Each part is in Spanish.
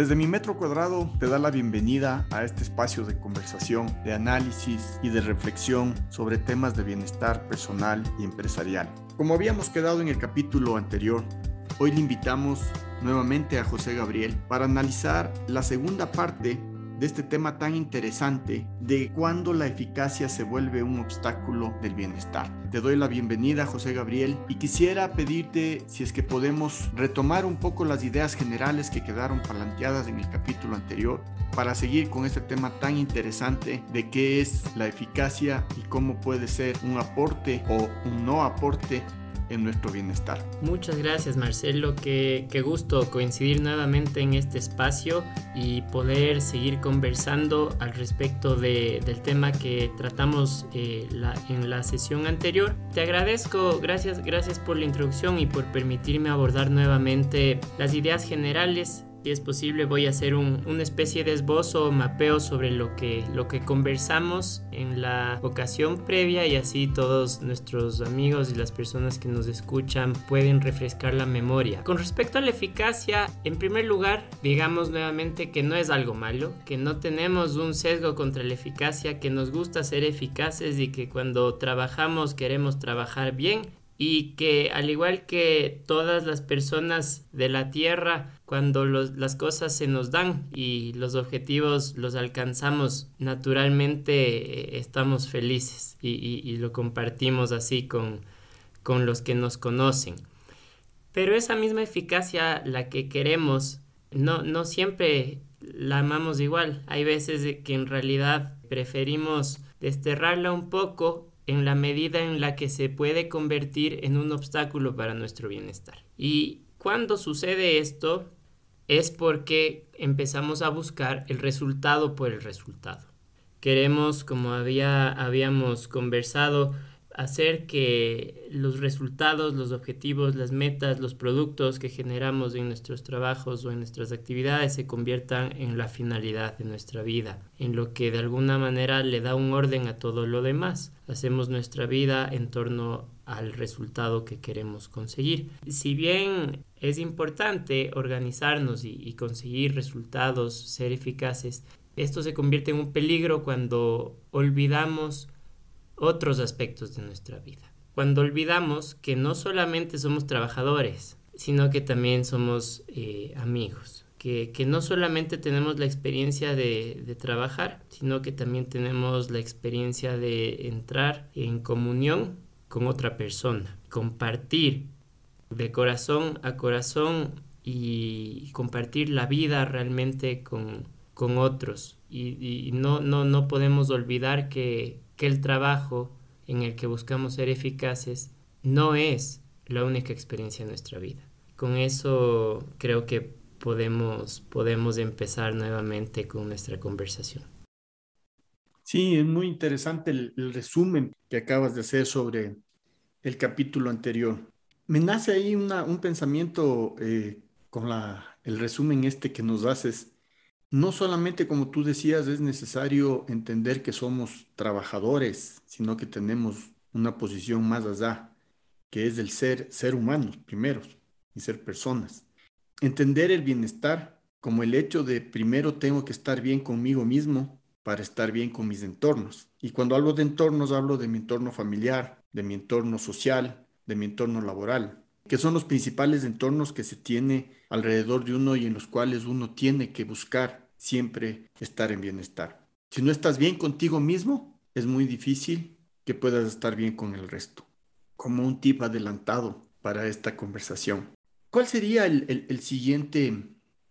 Desde mi metro cuadrado te da la bienvenida a este espacio de conversación, de análisis y de reflexión sobre temas de bienestar personal y empresarial. Como habíamos quedado en el capítulo anterior, hoy le invitamos nuevamente a José Gabriel para analizar la segunda parte de este tema tan interesante de cuándo la eficacia se vuelve un obstáculo del bienestar. Te doy la bienvenida, José Gabriel, y quisiera pedirte si es que podemos retomar un poco las ideas generales que quedaron planteadas en el capítulo anterior para seguir con este tema tan interesante de qué es la eficacia y cómo puede ser un aporte o un no aporte en nuestro bienestar. Muchas gracias Marcelo, qué, qué, gusto coincidir nuevamente en este espacio y poder seguir conversando al respecto de, del tema que tratamos eh, la, en la sesión anterior. Te agradezco, gracias, gracias por la introducción y por permitirme abordar nuevamente las ideas generales si es posible voy a hacer un, una especie de esbozo o mapeo sobre lo que, lo que conversamos en la ocasión previa y así todos nuestros amigos y las personas que nos escuchan pueden refrescar la memoria. Con respecto a la eficacia, en primer lugar, digamos nuevamente que no es algo malo, que no tenemos un sesgo contra la eficacia, que nos gusta ser eficaces y que cuando trabajamos queremos trabajar bien y que al igual que todas las personas de la Tierra, cuando las cosas se nos dan y los objetivos los alcanzamos, naturalmente eh, estamos felices y, lo compartimos así con, con los que nos conocen. Pero esa misma eficacia, la que queremos, no, no siempre la amamos igual. Hay veces que en realidad preferimos desterrarla un poco en la medida en la que se puede convertir en un obstáculo para nuestro bienestar. Y cuando sucede esto es porque empezamos a buscar el resultado por el resultado. Queremos, como había, habíamos conversado, hacer que los resultados, los objetivos, las metas, los productos que generamos en nuestros trabajos o en nuestras actividades se conviertan en la finalidad de nuestra vida, en lo que de alguna manera le da un orden a todo lo demás. Hacemos nuestra vida en torno al resultado que queremos conseguir. Si bien es importante organizarnos y, y conseguir resultados, ser eficaces, esto se convierte en un peligro cuando olvidamos otros aspectos de nuestra vida. Cuando olvidamos que no solamente somos trabajadores, sino que también somos eh, amigos, que, no solamente tenemos la experiencia de, de, trabajar, sino que también tenemos la experiencia de entrar en comunión con otra persona, compartir de corazón a corazón y compartir la vida realmente con, con otros. Y, y no, no, no podemos olvidar que que el trabajo en el que buscamos ser eficaces no es la única experiencia de nuestra vida. Con eso creo que podemos, podemos empezar nuevamente con nuestra conversación. Sí, es muy interesante el, resumen que acabas de hacer sobre el capítulo anterior. Me nace ahí un pensamiento eh, con la, el resumen este que nos haces no solamente, como tú decías, es necesario entender que somos trabajadores, sino que tenemos una posición más allá, que es el ser, ser humanos primero y ser personas. Entender el bienestar como el hecho de primero tengo que estar bien conmigo mismo para estar bien con mis entornos. Y cuando hablo de entornos, hablo de mi entorno familiar, de mi entorno social, de mi entorno laboral, que son los principales entornos que se tiene alrededor de uno y en los cuales uno tiene que buscar siempre estar en bienestar. Si no estás bien contigo mismo, es muy difícil que puedas estar bien con el resto. Como un tip adelantado para esta conversación. ¿Cuál sería el, siguiente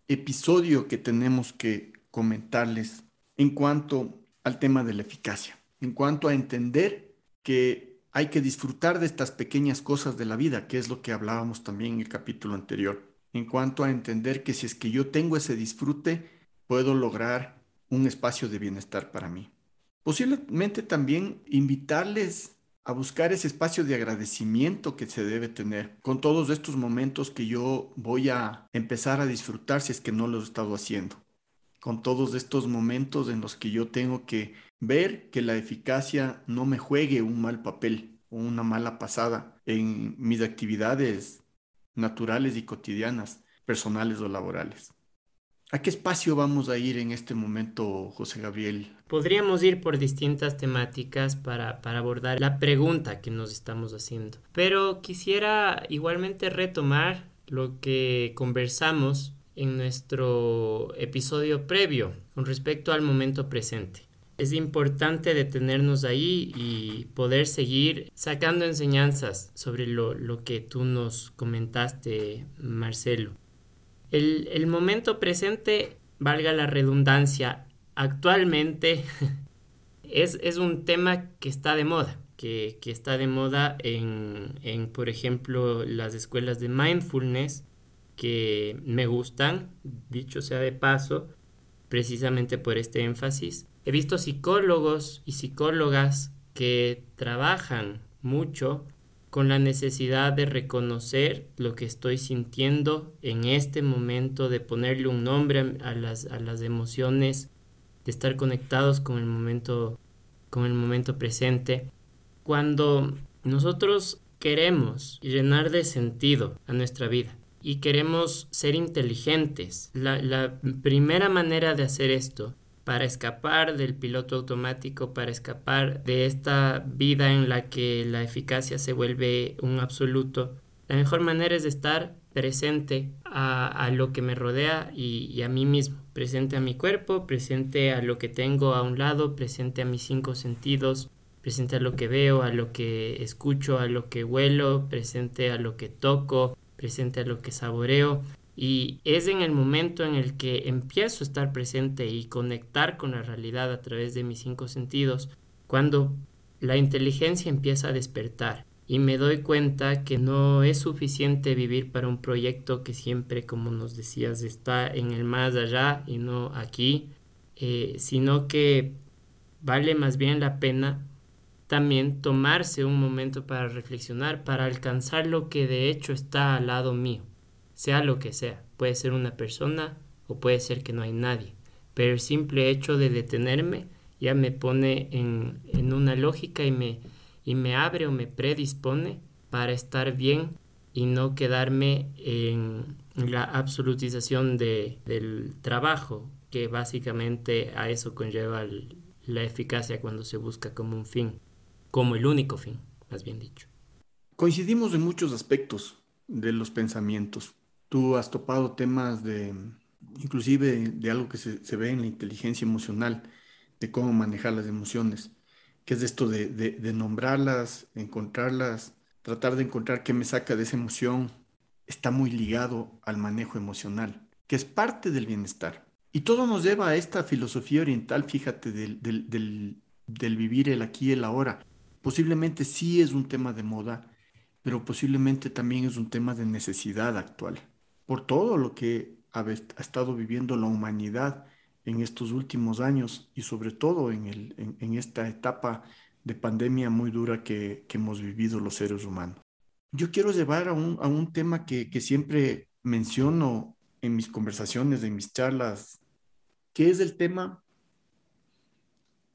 episodio que tenemos que comentarles en cuanto al tema de la eficacia? En cuanto a entender que hay que disfrutar de estas pequeñas cosas de la vida, que es lo que hablábamos también en el capítulo anterior. En cuanto a entender que si es que yo tengo ese disfrute, puedo lograr un espacio de bienestar para mí. Posiblemente también invitarles a buscar ese espacio de agradecimiento que se debe tener con todos estos momentos que yo voy a empezar a disfrutar si es que no lo he estado haciendo. Con todos estos momentos en los que yo tengo que ver que la eficacia no me juegue un mal papel o una mala pasada en mis actividades naturales y cotidianas, personales o laborales. ¿A qué espacio vamos a ir en este momento, José Gabriel? Podríamos ir por distintas temáticas para, para, abordar la pregunta que nos estamos haciendo. Pero quisiera igualmente retomar lo que conversamos en nuestro episodio previo con respecto al momento presente. Es importante detenernos ahí y poder seguir sacando enseñanzas sobre lo, lo que tú nos comentaste, Marcelo. El, momento presente, valga la redundancia, actualmente es, es, un tema que está de moda, que, que está de moda en, en, por ejemplo, las escuelas de mindfulness, que me gustan, dicho sea de paso, precisamente por este énfasis. He visto psicólogos y psicólogas que trabajan mucho con la necesidad de reconocer lo que estoy sintiendo en este momento, de ponerle un nombre a las, a las emociones, de estar conectados con el momento, con el momento presente. Cuando nosotros queremos llenar de sentido a nuestra vida y queremos ser inteligentes, la, la primera manera de hacer esto para escapar del piloto automático, para escapar de esta vida en la que la eficacia se vuelve un absoluto. La mejor manera es estar presente a, lo que me rodea y, a mí mismo, presente a mi cuerpo, presente a lo que tengo a un lado, presente a mis cinco sentidos, presente a lo que veo, a lo que escucho, a lo que huelo, presente a lo que toco, presente a lo que saboreo. Y es en el momento en el que empiezo a estar presente y conectar con la realidad a través de mis cinco sentidos, cuando la inteligencia empieza a despertar y me doy cuenta que no es suficiente vivir para un proyecto que siempre, como nos decías, está en el más allá y no aquí, eh, sino que vale más bien la pena también tomarse un momento para reflexionar, para alcanzar lo que de hecho está al lado mío sea lo que sea. Puede ser una persona o puede ser que no hay nadie. Pero el simple hecho de detenerme ya me pone en, una lógica y me, y me abre o me predispone para estar bien y no quedarme en la absolutización de, del trabajo, que básicamente a eso conlleva la eficacia cuando se busca como un fin, como el único fin, más bien dicho. Coincidimos en muchos aspectos de los pensamientos. Tú has topado temas de, inclusive de algo que se, ve en la inteligencia emocional, de cómo manejar las emociones, que es esto de, de, nombrarlas, encontrarlas, tratar de encontrar qué me saca de esa emoción, está muy ligado al manejo emocional, que es parte del bienestar. Y todo nos lleva a esta filosofía oriental, fíjate, del, del, del, del vivir el aquí y el ahora. Posiblemente sí es un tema de moda, pero posiblemente también es un tema de necesidad actual por todo lo que ha, estado viviendo la humanidad en estos últimos años y sobre todo en, esta etapa de pandemia muy dura que, hemos vivido los seres humanos. Yo quiero llevar a un, tema que, siempre menciono en mis conversaciones, en mis charlas, que es el tema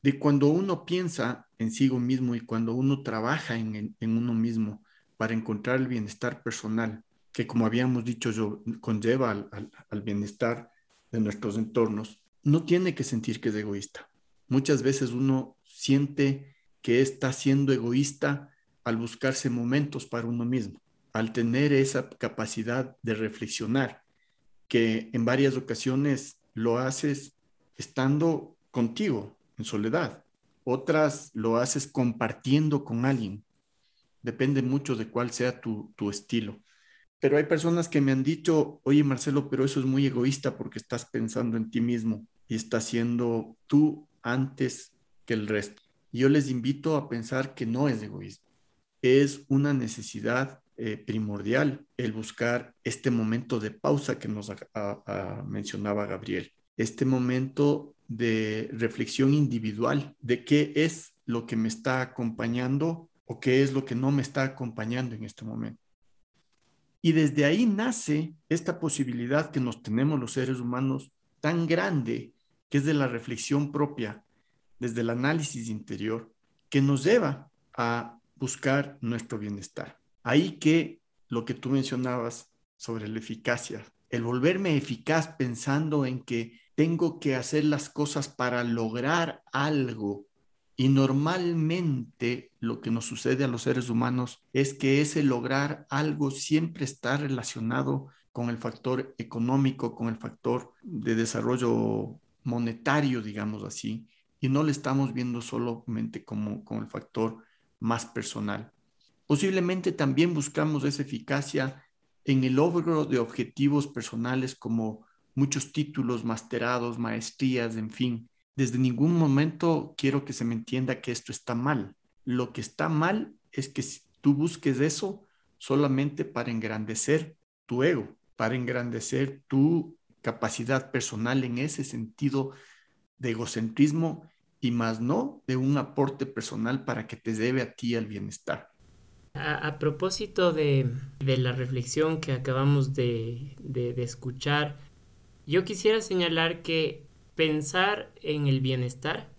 de cuando uno piensa en sí mismo y cuando uno trabaja en uno mismo para encontrar el bienestar personal que como habíamos dicho yo, conlleva al, bienestar de nuestros entornos, no tiene que sentir que es egoísta. Muchas veces uno siente que está siendo egoísta al buscarse momentos para uno mismo, al tener esa capacidad de reflexionar, que en varias ocasiones lo haces estando contigo, en soledad. Otras lo haces compartiendo con alguien. Depende mucho de cuál sea tu, tu estilo. Pero hay personas que me han dicho, oye Marcelo, pero eso es muy egoísta porque estás pensando en ti mismo y estás siendo tú antes que el resto. yo les invito a pensar que no es egoísmo, es una necesidad eh, primordial el buscar este momento de pausa que nos mencionaba Gabriel, este momento de reflexión individual de qué es lo que me está acompañando o qué es lo que no me está acompañando en este momento. Y desde ahí nace esta posibilidad que nos tenemos los seres humanos tan grande, que es de la reflexión propia, desde el análisis interior, que nos lleva a buscar nuestro bienestar. Ahí que lo que tú mencionabas sobre la eficacia, el volverme eficaz pensando en que tengo que hacer las cosas para lograr algo. Y normalmente lo que nos sucede a los seres humanos es que ese lograr algo siempre está relacionado con el factor económico, con el factor de desarrollo monetario, digamos así, y no le estamos viendo solamente como, como el factor más personal. Posiblemente también buscamos esa eficacia en el logro de objetivos personales como muchos títulos, masterados, maestrías, en fin. Desde ningún momento quiero que se me entienda que esto está mal. Lo que está mal es que tú busques eso solamente para engrandecer tu ego, para engrandecer tu capacidad personal en ese sentido de egocentrismo y más no de un aporte personal para que te debe a ti el bienestar. A, propósito de, la reflexión que acabamos de, escuchar, yo quisiera señalar que pensar en el bienestar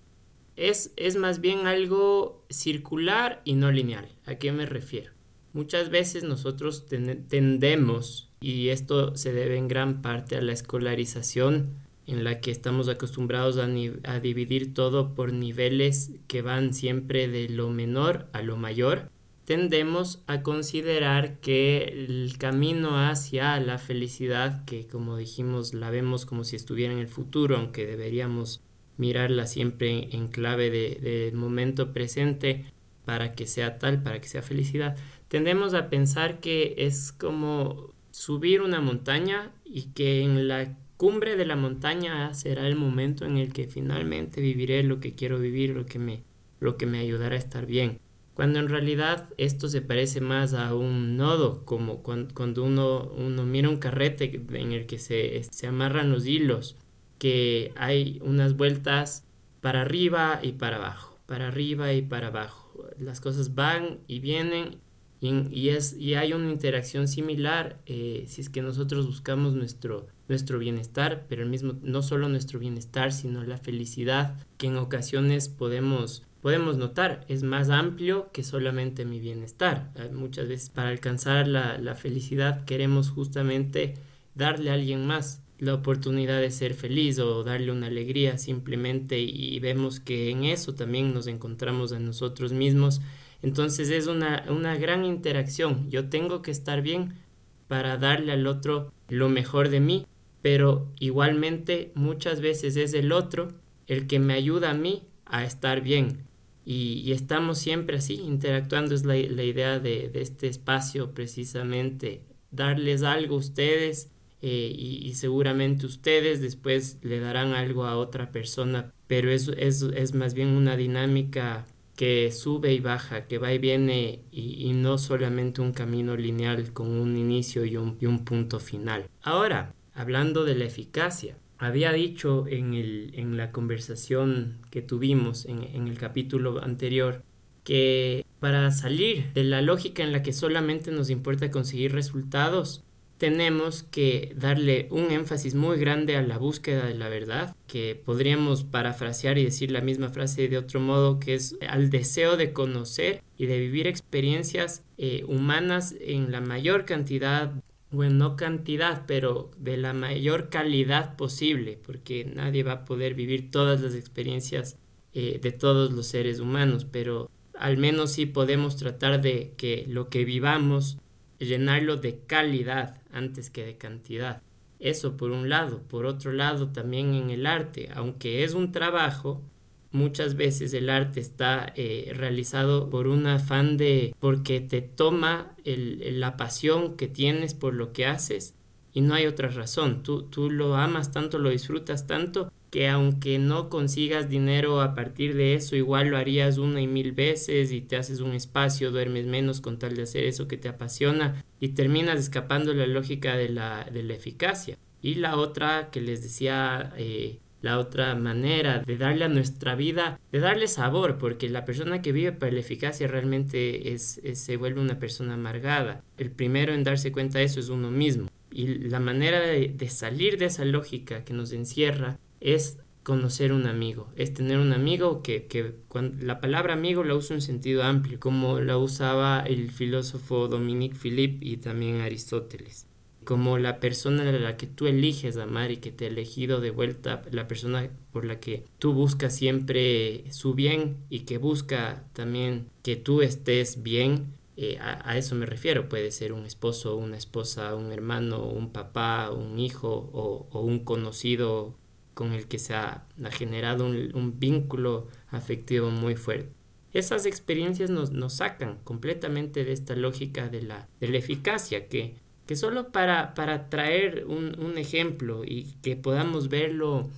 es, es más bien algo circular y no lineal. ¿A qué me refiero? Muchas veces nosotros tendemos, y esto se debe en gran parte a la escolarización, en la que estamos acostumbrados a, a, dividir todo por niveles que van siempre de lo menor a lo mayor, tendemos a considerar que el camino hacia la felicidad, que como dijimos la vemos como si estuviera en el futuro, aunque deberíamos mirarla siempre en, clave del de momento presente para que sea tal, para que sea felicidad, tendemos a pensar que es como subir una montaña y que en la cumbre de la montaña será el momento en el que finalmente viviré lo que quiero vivir, lo que me, lo que me ayudará a estar bien cuando en realidad esto se parece más a un nodo, como cuando, uno, uno mira un carrete en el que se, se amarran los hilos, que hay unas vueltas para arriba y para abajo, para arriba y para abajo. Las cosas van y vienen y, es, y hay una interacción similar eh, si es que nosotros buscamos nuestro, nuestro bienestar, pero el mismo, no solo nuestro bienestar, sino la felicidad que en ocasiones podemos podemos notar es más amplio que solamente mi bienestar. Eh, muchas veces para alcanzar la, felicidad queremos justamente darle a alguien más la oportunidad de ser feliz o darle una alegría simplemente y vemos que en eso también nos encontramos a nosotros mismos. Entonces es una, una gran interacción. Yo tengo que estar bien para darle al otro lo mejor de mí, pero igualmente muchas veces es el otro el que me ayuda a mí a estar bien. Y, estamos siempre así, interactuando, es la, idea de, este espacio precisamente, darles algo a ustedes eh, y, seguramente ustedes después le darán algo a otra persona, pero es, es, más bien una dinámica que sube y baja, que va y viene y, no solamente un camino lineal con un inicio y un, y un punto final. Ahora, hablando de la eficacia, había dicho en, la conversación que tuvimos en, en el capítulo anterior que para salir de la lógica en la que solamente nos importa conseguir resultados, tenemos que darle un énfasis muy grande a la búsqueda de la verdad, que podríamos parafrasear y decir la misma frase de otro modo, que es al deseo de conocer y de vivir experiencias eh, humanas en la mayor cantidad bueno, no cantidad, pero de la mayor calidad posible, porque nadie va a poder vivir todas las experiencias eh, de todos los seres humanos, pero al menos sí podemos tratar de que lo que vivamos, llenarlo de calidad antes que de cantidad. Eso por un lado. Por otro lado, también en el arte, aunque es un trabajo, muchas veces el arte está eh, realizado por un afán de porque te toma la pasión que tienes por lo que haces y no hay otra razón. Tú, tú lo amas tanto, lo disfrutas tanto que aunque no consigas dinero a partir de eso, igual lo harías una y mil veces y te haces un espacio, duermes menos con tal de hacer eso que te apasiona y terminas escapando la lógica de la, de la eficacia. Y la otra que les decía eh, la otra manera de darle a nuestra vida, de darle sabor, porque la persona que vive para la eficacia realmente es, se vuelve una persona amargada. El primero en darse cuenta de eso es uno mismo. Y la manera de, salir de esa lógica que nos encierra es conocer un amigo, es tener un amigo que, que cuando, la palabra amigo la usa en sentido amplio, como la usaba el filósofo Dominique Philippe y también Aristóteles como la persona a la que tú eliges amar y que te ha elegido de vuelta, la persona por la que tú buscas siempre su bien y que busca también que tú estés bien, eh, a, eso me refiero, puede ser un esposo, una esposa, un hermano, un papá, un hijo o, un conocido con el que se ha, generado un, vínculo afectivo muy fuerte. Esas experiencias nos, sacan completamente de esta lógica de la, de la eficacia, que, que solo para, para traer un, un ejemplo y que podamos verlo,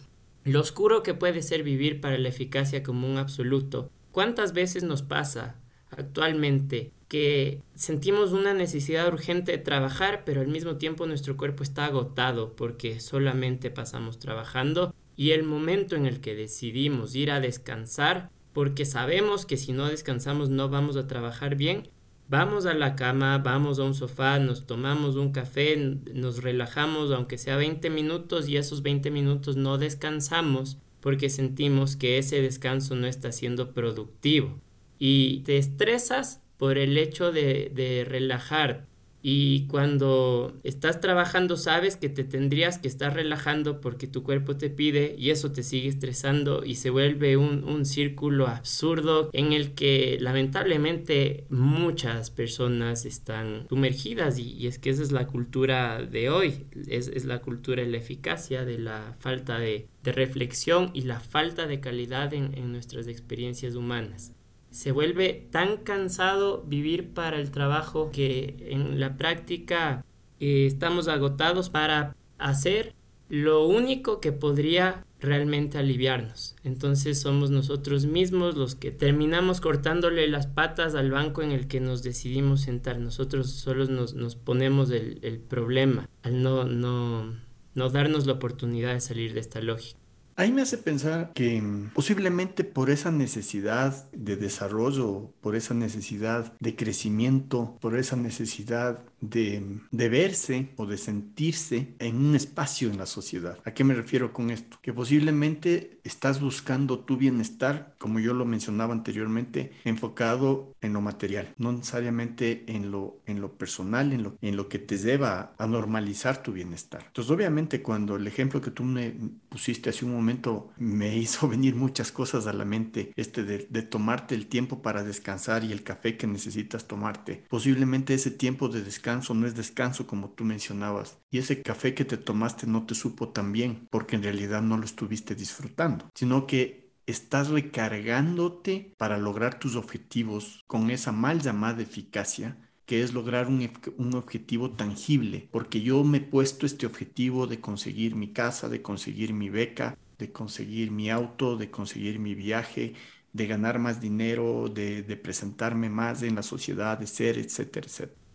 lo oscuro que puede ser vivir para la eficacia como un absoluto, ¿cuántas veces nos pasa actualmente que sentimos una necesidad urgente de trabajar, pero al mismo tiempo nuestro cuerpo está agotado porque solamente pasamos trabajando y el momento en el que decidimos ir a descansar, porque sabemos que si no descansamos no vamos a trabajar bien, vamos a la cama, vamos a un sofá, nos tomamos un café, nos relajamos aunque sea 20 minutos y esos 20 minutos no descansamos porque sentimos que ese descanso no está siendo productivo y te estresas por el hecho de, de relajar. Y cuando estás trabajando sabes que te tendrías que estar relajando porque tu cuerpo te pide y eso te sigue estresando y se vuelve un, un círculo absurdo en el que lamentablemente muchas personas están sumergidas y, es que esa es la cultura de hoy, es, es la cultura de la eficacia, de la falta de, de reflexión y la falta de calidad en, en nuestras experiencias humanas se vuelve tan cansado vivir para el trabajo que en la práctica eh, estamos agotados para hacer lo único que podría realmente aliviarnos. Entonces somos nosotros mismos los que terminamos cortándole las patas al banco en el que nos decidimos sentar. Nosotros solos nos, ponemos el, el, problema al no, no, no darnos la oportunidad de salir de esta lógica. Ahí me hace pensar que mm, posiblemente por esa necesidad de desarrollo, por esa necesidad de crecimiento, por esa necesidad de, verse o de sentirse en un espacio en la sociedad. ¿A qué me refiero con esto? Que posiblemente estás buscando tu bienestar, como yo lo mencionaba anteriormente, enfocado en lo material, no necesariamente en lo, en lo personal, en lo, en lo que te lleva a normalizar tu bienestar. Entonces, obviamente, cuando el ejemplo que tú me pusiste hace un momento me hizo venir muchas cosas a la mente, este de, tomarte el tiempo para descansar y el café que necesitas tomarte, posiblemente ese tiempo de descanso descanso no es descanso como tú mencionabas. Y ese café que te tomaste no te supo tan bien porque en realidad no lo estuviste disfrutando, sino que estás recargándote para lograr tus objetivos con esa mal llamada eficacia que es lograr un, un, objetivo tangible, porque yo me he puesto este objetivo de conseguir mi casa, de conseguir mi beca, de conseguir mi auto, de conseguir mi viaje, de ganar más dinero, de, de presentarme más en la sociedad, de ser, etcétera, etcétera.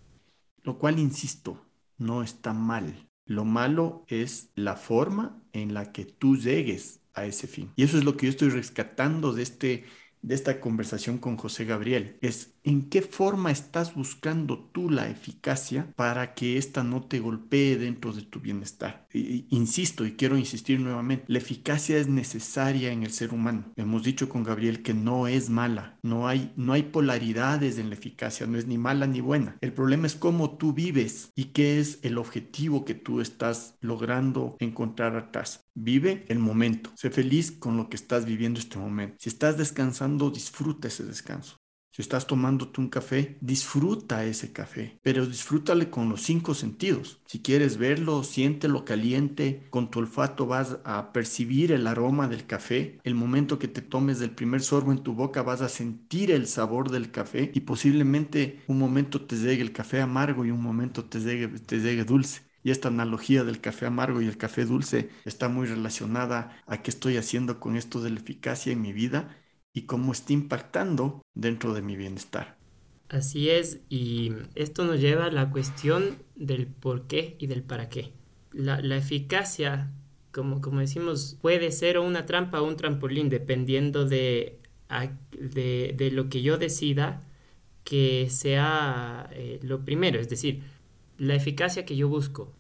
Lo cual, insisto, no está mal. Lo malo es la forma en la que tú llegues a ese fin. Y eso es lo que yo estoy rescatando de, este, de esta conversación con José Gabriel. Es ¿En qué forma estás buscando tú la eficacia para que ésta no te golpee dentro de tu bienestar? insisto y quiero insistir nuevamente, la eficacia es necesaria en el ser humano. Hemos dicho con Gabriel que no es mala, no hay, no hay polaridades en la eficacia, no es ni mala ni buena. El problema es cómo tú vives y qué es el objetivo que tú estás logrando encontrar atrás. Vive el momento, sé feliz con lo que estás viviendo este momento. Si estás descansando, disfruta ese descanso. Si estás tomándote un café, disfruta ese café, pero disfrútale con los cinco sentidos. Si quieres verlo, siéntelo caliente, con tu olfato vas a percibir el aroma del café. El momento que te tomes del primer sorbo en tu boca vas a sentir el sabor del café y posiblemente un momento te llegue el café amargo y un momento te llegue, te llegue dulce. Y esta analogía del café amargo y el café dulce está muy relacionada a qué estoy haciendo con esto de la eficacia en mi vida y cómo está impactando dentro de mi bienestar. Así es, y esto nos lleva a la cuestión del por qué y del para qué. La, eficacia, como, como decimos, puede ser una trampa o un trampolín, dependiendo de, de, lo que yo decida que sea eh, lo primero, es decir, la eficacia que yo busco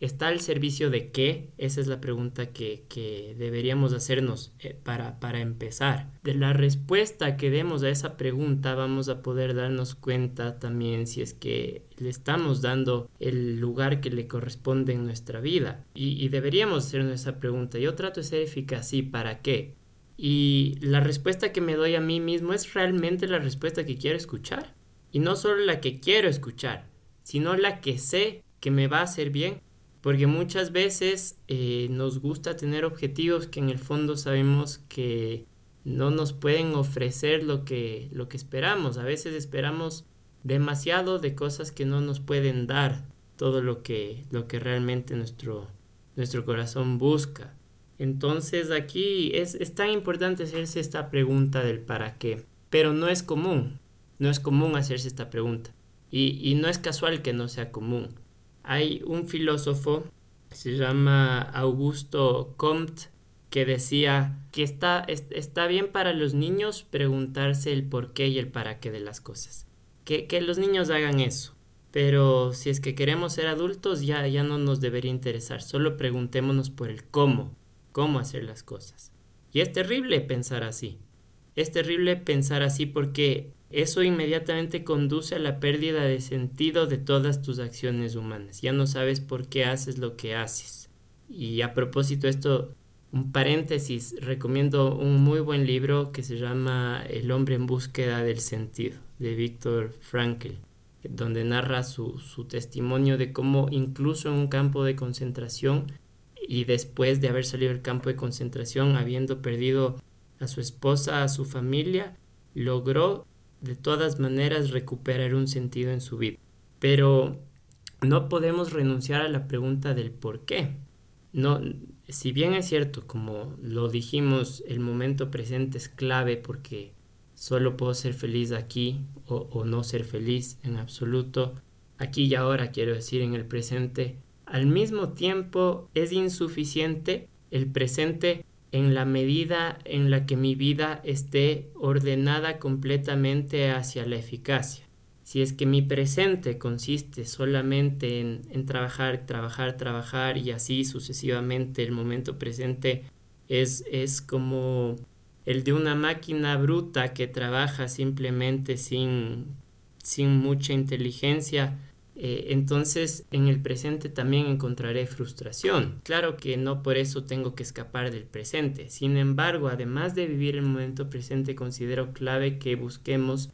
¿Está al servicio de qué? Esa es la pregunta que, deberíamos hacernos eh, para, para empezar. De la respuesta que demos a esa pregunta vamos a poder darnos cuenta también si es que le estamos dando el lugar que le corresponde en nuestra vida. Y, deberíamos hacernos esa pregunta. Yo trato de ser eficaz, ¿y para qué? Y la respuesta que me doy a mí mismo es realmente la respuesta que quiero escuchar. Y no solo la que quiero escuchar, sino la que sé que me va a hacer bien porque muchas veces eh, nos gusta tener objetivos que en el fondo sabemos que no nos pueden ofrecer lo que, lo que esperamos. A veces esperamos demasiado de cosas que no nos pueden dar todo lo que, lo que realmente nuestro, nuestro corazón busca. Entonces aquí es, es tan importante hacerse esta pregunta del para qué, pero no es común, no es común hacerse esta pregunta y, no es casual que no sea común hay un filósofo se llama Augusto Comte que decía que está, está bien para los niños preguntarse el por qué y el para qué de las cosas. Que, que los niños hagan eso. Pero si es que queremos ser adultos ya, ya no nos debería interesar. Solo preguntémonos por el cómo, cómo hacer las cosas. Y es terrible pensar así. Es terrible pensar así porque eso inmediatamente conduce a la pérdida de sentido de todas tus acciones humanas. Ya no sabes por qué haces lo que haces. Y a propósito esto, un paréntesis, recomiendo un muy buen libro que se llama El hombre en búsqueda del sentido, de Víctor Frankl, donde narra su, su testimonio de cómo incluso en un campo de concentración y después de haber salido del campo de concentración, habiendo perdido a su esposa, a su familia, logró de todas maneras recuperar un sentido en su vida. Pero no podemos renunciar a la pregunta del por qué. No, si bien es cierto, como lo dijimos, el momento presente es clave porque solo puedo ser feliz aquí o, o no ser feliz en absoluto, aquí y ahora quiero decir en el presente, al mismo tiempo es insuficiente el presente en la medida en la que mi vida esté ordenada completamente hacia la eficacia. Si es que mi presente consiste solamente en, trabajar, trabajar, trabajar y así sucesivamente, el momento presente es, es como el de una máquina bruta que trabaja simplemente sin, sin mucha inteligencia, eh, entonces en el presente también encontraré frustración. Claro que no por eso tengo que escapar del presente. Sin embargo, además de vivir el momento presente, considero clave que busquemos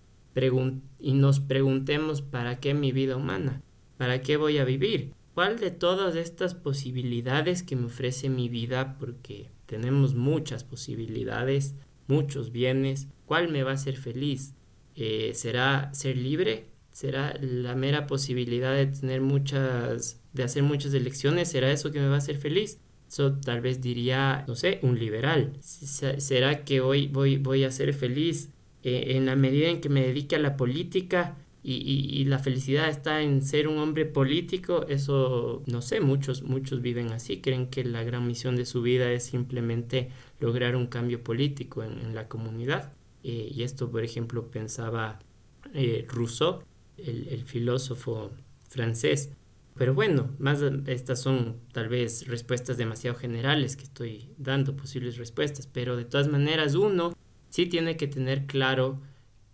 y nos preguntemos para qué mi vida humana, para qué voy a vivir, cuál de todas estas posibilidades que me ofrece mi vida, porque tenemos muchas posibilidades, muchos bienes, cuál me va a hacer feliz. Eh, ¿Será ser libre? Será la mera posibilidad de tener muchas, de hacer muchas elecciones, será eso que me va a hacer feliz. Eso tal vez diría, no sé, un liberal. ¿Será que hoy voy, voy a ser feliz eh, en la medida en que me dedique a la política y, y, la felicidad está en ser un hombre político? Eso, no sé, muchos, muchos viven así, creen que la gran misión de su vida es simplemente lograr un cambio político en, la comunidad. Eh, y esto, por ejemplo, pensaba eh, Rousseau el, filósofo francés. Pero bueno, más estas son tal vez respuestas demasiado generales que estoy dando, posibles respuestas, pero de todas maneras uno sí tiene que tener claro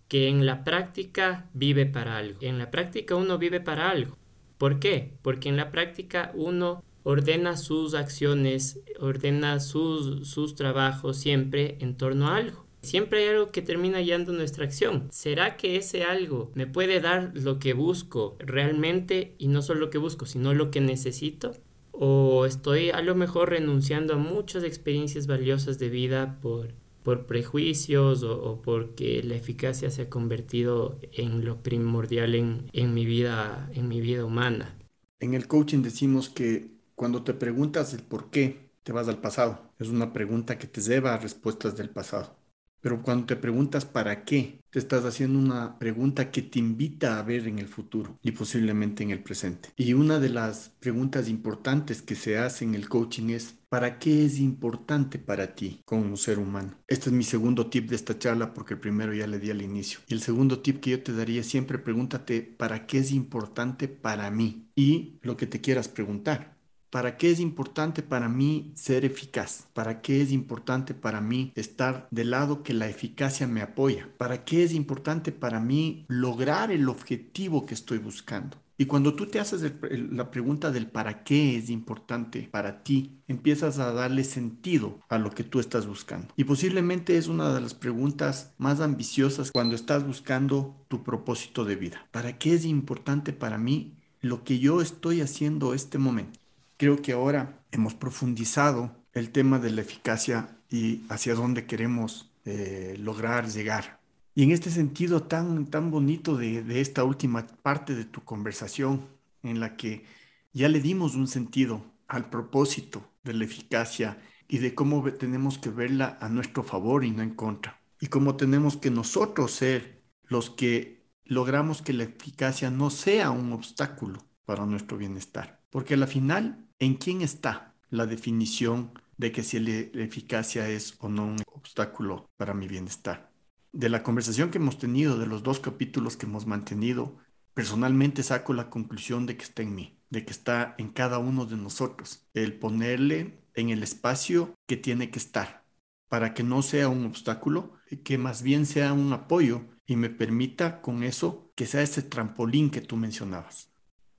que en la práctica vive para algo. En la práctica uno vive para algo. ¿Por qué? Porque en la práctica uno ordena sus acciones, ordena sus, sus trabajos siempre en torno a algo. Siempre hay algo que termina guiando nuestra acción. ¿Será que ese algo me puede dar lo que busco realmente y no solo lo que busco, sino lo que necesito? ¿O estoy a lo mejor renunciando a muchas experiencias valiosas de vida por, por prejuicios o, porque la eficacia se ha convertido en lo primordial en, en, mi vida, en mi vida humana? En el coaching decimos que cuando te preguntas el por qué, te vas al pasado. Es una pregunta que te lleva a respuestas del pasado. Pero cuando te preguntas para qué, te estás haciendo una pregunta que te invita a ver en el futuro y posiblemente en el presente. Y una de las preguntas importantes que se hace en el coaching es, ¿para qué es importante para ti como ser humano? Este es mi segundo tip de esta charla porque el primero ya le di al inicio. Y el segundo tip que yo te daría siempre pregúntate, ¿para qué es importante para mí? Y lo que te quieras preguntar. ¿Para qué es importante para mí ser eficaz? ¿Para qué es importante para mí estar del lado que la eficacia me apoya? ¿Para qué es importante para mí lograr el objetivo que estoy buscando? Y cuando tú te haces la pregunta del para qué es importante para ti, empiezas a darle sentido a lo que tú estás buscando. Y posiblemente es una de las preguntas más ambiciosas cuando estás buscando tu propósito de vida. ¿Para qué es importante para mí lo que yo estoy haciendo este momento? Creo que ahora hemos profundizado el tema de la eficacia y hacia dónde queremos eh, lograr llegar. Y en este sentido tan, tan bonito de, de esta última parte de tu conversación, en la que ya le dimos un sentido al propósito de la eficacia y de cómo tenemos que verla a nuestro favor y no en contra. Y cómo tenemos que nosotros ser los que logramos que la eficacia no sea un obstáculo para nuestro bienestar. Porque al final ¿En quién está la definición de que si la eficacia es o no un obstáculo para mi bienestar? De la conversación que hemos tenido, de los dos capítulos que hemos mantenido, personalmente saco la conclusión de que está en mí, de que está en cada uno de nosotros, el ponerle en el espacio que tiene que estar, para que no sea un obstáculo, que más bien sea un apoyo y me permita con eso que sea ese trampolín que tú mencionabas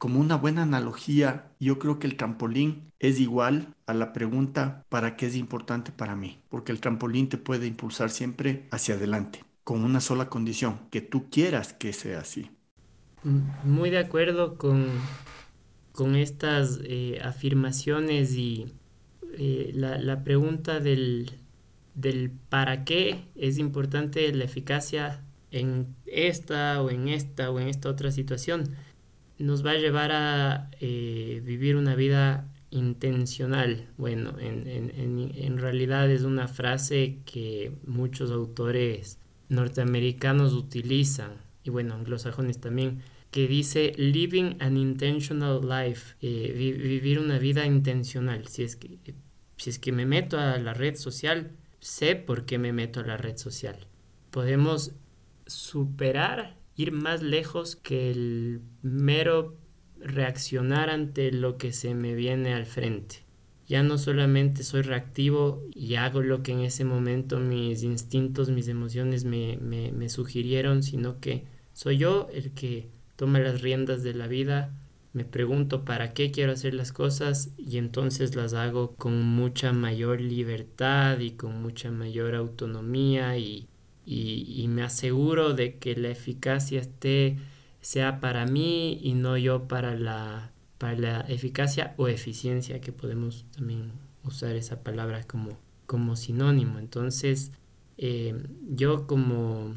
como una buena analogía, yo creo que el trampolín es igual a la pregunta ¿para qué es importante para mí? Porque el trampolín te puede impulsar siempre hacia adelante, con una sola condición, que tú quieras que sea así. Mm, muy de acuerdo con, con estas eh, afirmaciones y eh, la, la, pregunta del, del para qué es importante la eficacia en esta o en esta o en esta otra situación nos va a llevar a eh, vivir una vida intencional. Bueno, en, en, realidad es una frase que muchos autores norteamericanos utilizan, y bueno, anglosajones también, que dice living an intentional life, eh, vivir una vida intencional. Si es, que, si es que me meto a la red social, sé por qué me meto a la red social. Podemos superar ir más lejos que el mero reaccionar ante lo que se me viene al frente. Ya no solamente soy reactivo y hago lo que en ese momento mis instintos, mis emociones me, me, sugirieron, sino que soy yo el que toma las riendas de la vida, me pregunto para qué quiero hacer las cosas y entonces las hago con mucha mayor libertad y con mucha mayor autonomía y, y, me aseguro de que la eficacia esté sea para mí y no yo para la, para la eficacia o eficiencia, que podemos también usar esa palabra como, como sinónimo. Entonces, eh, yo como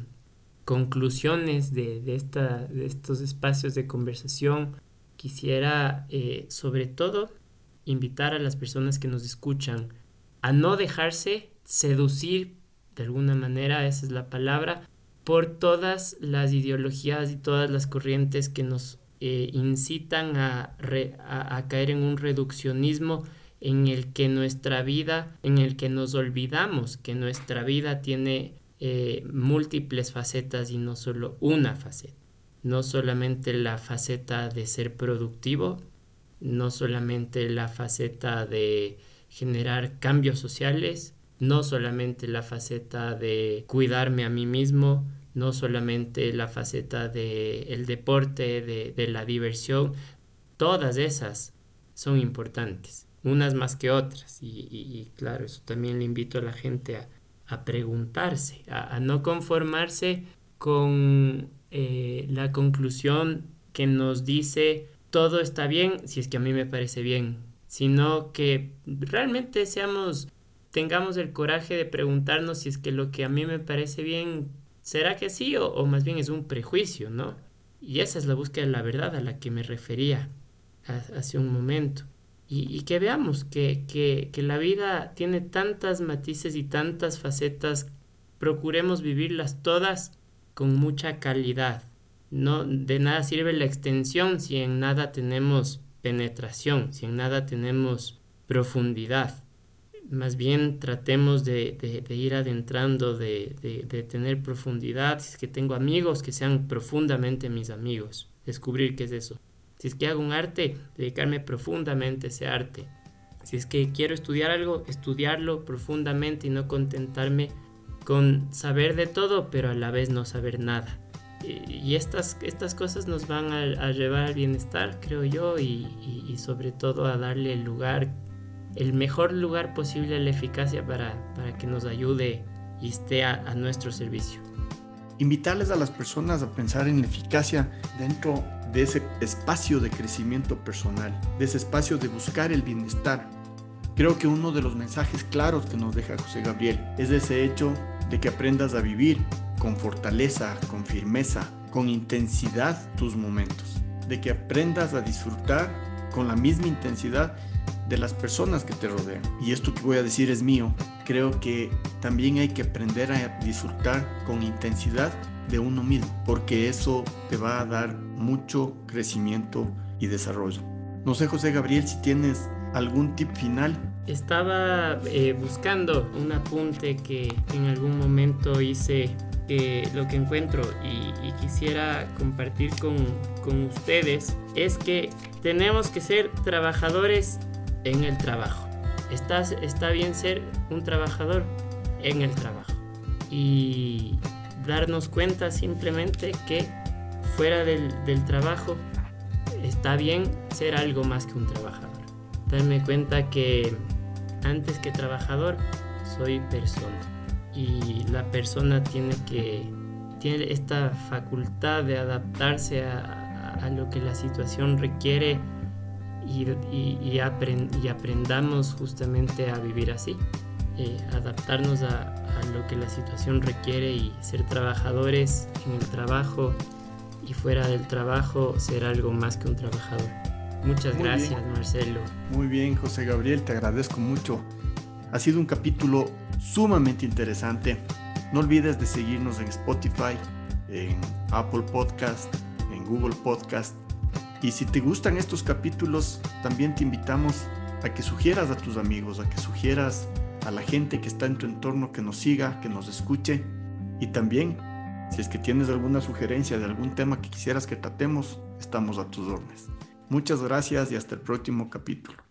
conclusiones de, de, esta, de, estos espacios de conversación, quisiera eh, sobre todo invitar a las personas que nos escuchan a no dejarse seducir de alguna manera, esa es la palabra, por todas las ideologías y todas las corrientes que nos eh, incitan a, caer en un reduccionismo en el que nuestra vida, en el que nos olvidamos que nuestra vida tiene eh, múltiples facetas y no solo una faceta. No solamente la faceta de ser productivo, no solamente la faceta de generar cambios sociales, no solamente la faceta de cuidarme a mí mismo, no solamente la faceta del el deporte, de, la diversión, todas esas son importantes, unas más que otras. Y, claro, eso también le invito a la gente a, preguntarse, a, no conformarse con eh, la conclusión que nos dice todo está bien si es que a mí me parece bien, sino que realmente seamos tengamos el coraje de preguntarnos si es que lo que a mí me parece bien, ¿será que sí o, más bien es un prejuicio, ¿no? Y esa es la búsqueda de la verdad a la que me refería hace un momento. Y, que veamos que, que, la vida tiene tantas matices y tantas facetas, procuremos vivirlas todas con mucha calidad. No, de nada sirve la extensión si en nada tenemos penetración, si en nada tenemos profundidad más bien tratemos de, ir adentrando, de, tener profundidad, si es que tengo amigos que sean profundamente mis amigos, descubrir qué es eso. Si es que hago un arte, dedicarme profundamente a ese arte. Si es que quiero estudiar algo, estudiarlo profundamente y no contentarme con saber de todo, pero a la vez no saber nada. Y estas, estas cosas nos van a, llevar al bienestar, creo yo, y, sobre todo a darle el lugar, el mejor lugar posible a la eficacia para, para que nos ayude y esté a nuestro servicio invitarles a las personas a pensar en la eficacia dentro de ese espacio de crecimiento personal, de ese espacio de buscar el bienestar. Creo que uno de los mensajes claros que nos deja José Gabriel es ese hecho de que aprendas a vivir con fortaleza, con firmeza, con intensidad tus momentos, de que aprendas a disfrutar con la misma intensidad de las personas que te rodean. Y esto que voy a decir es mío. Creo que también hay que aprender a disfrutar con intensidad de uno mismo, porque eso te va a dar mucho crecimiento y desarrollo. No sé, José Gabriel, si tienes algún tip final. Estaba eh, buscando un apunte que en algún momento hice que lo que encuentro y, quisiera compartir con, con, ustedes es que tenemos que ser trabajadores en el trabajo. Está, está bien ser un trabajador en el trabajo y darnos cuenta simplemente que fuera del, del trabajo está bien ser algo más que un trabajador. Darme cuenta que antes que trabajador soy persona y la persona tiene que tiene esta facultad de adaptarse a, a lo que la situación requiere y, y, aprendamos justamente a vivir así, eh, adaptarnos a, lo que la situación requiere y ser trabajadores en el trabajo y fuera del trabajo ser algo más que un trabajador. Muchas gracias, Marcelo. Muy bien, José Gabriel, te agradezco mucho. Ha sido un capítulo sumamente interesante. No olvides de seguirnos en Spotify, en Apple Podcast, en Google Podcast y si te gustan estos capítulos, también te invitamos a que sugieras a tus amigos, a que sugieras a la gente que está en tu entorno que nos siga, que nos escuche. Y también, si es que tienes alguna sugerencia de algún tema que quisieras que tratemos, estamos a tus órdenes. Muchas gracias y hasta el próximo capítulo.